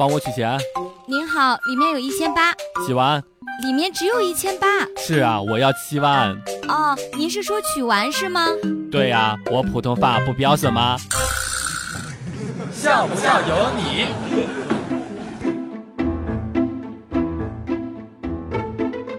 帮我取钱。您好，里面有一千八。七万？里面只有一千八。是啊，我要七万。哦，您是说取完是吗？对呀，我普通话不标准吗？笑不笑由你。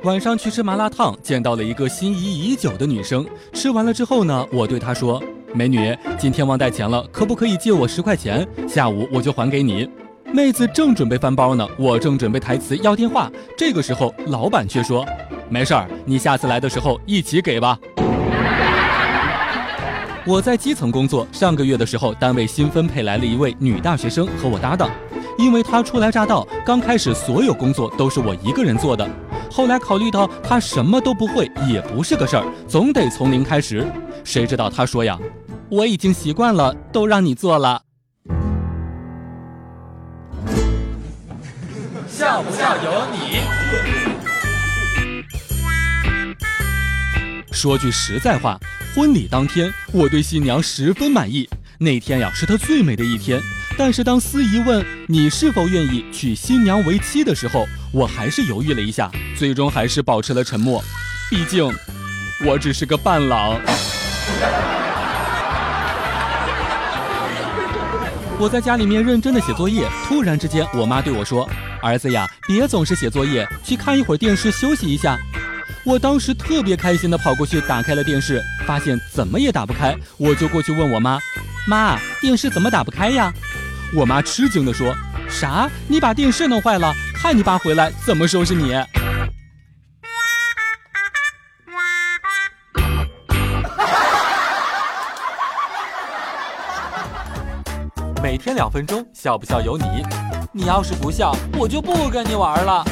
晚上去吃麻辣烫，见到了一个心仪已久的女生。吃完了之后呢，我对她说：“美女，今天忘带钱了，可不可以借我十块钱？下午我就还给你。”妹子正准备翻包呢，我正准备台词要电话。这个时候，老板却说：“没事儿，你下次来的时候一起给吧。”我在基层工作，上个月的时候，单位新分配来了一位女大学生和我搭档，因为她初来乍到，刚开始所有工作都是我一个人做的。后来考虑到她什么都不会，也不是个事儿，总得从零开始。谁知道她说呀：“我已经习惯了，都让你做了。”笑不笑由你。说句实在话，婚礼当天我对新娘十分满意。那天呀是她最美的一天。但是当司仪问你是否愿意娶新娘为妻的时候，我还是犹豫了一下，最终还是保持了沉默。毕竟，我只是个伴郎。我在家里面认真的写作业，突然之间，我妈对我说：“儿子呀，别总是写作业，去看一会儿电视休息一下。”我当时特别开心的跑过去打开了电视，发现怎么也打不开，我就过去问我妈：“妈，电视怎么打不开呀？”我妈吃惊的说：“啥？你把电视弄坏了？看你爸回来怎么收拾你！”每天两分钟，笑不笑由你。你要是不笑，我就不跟你玩了。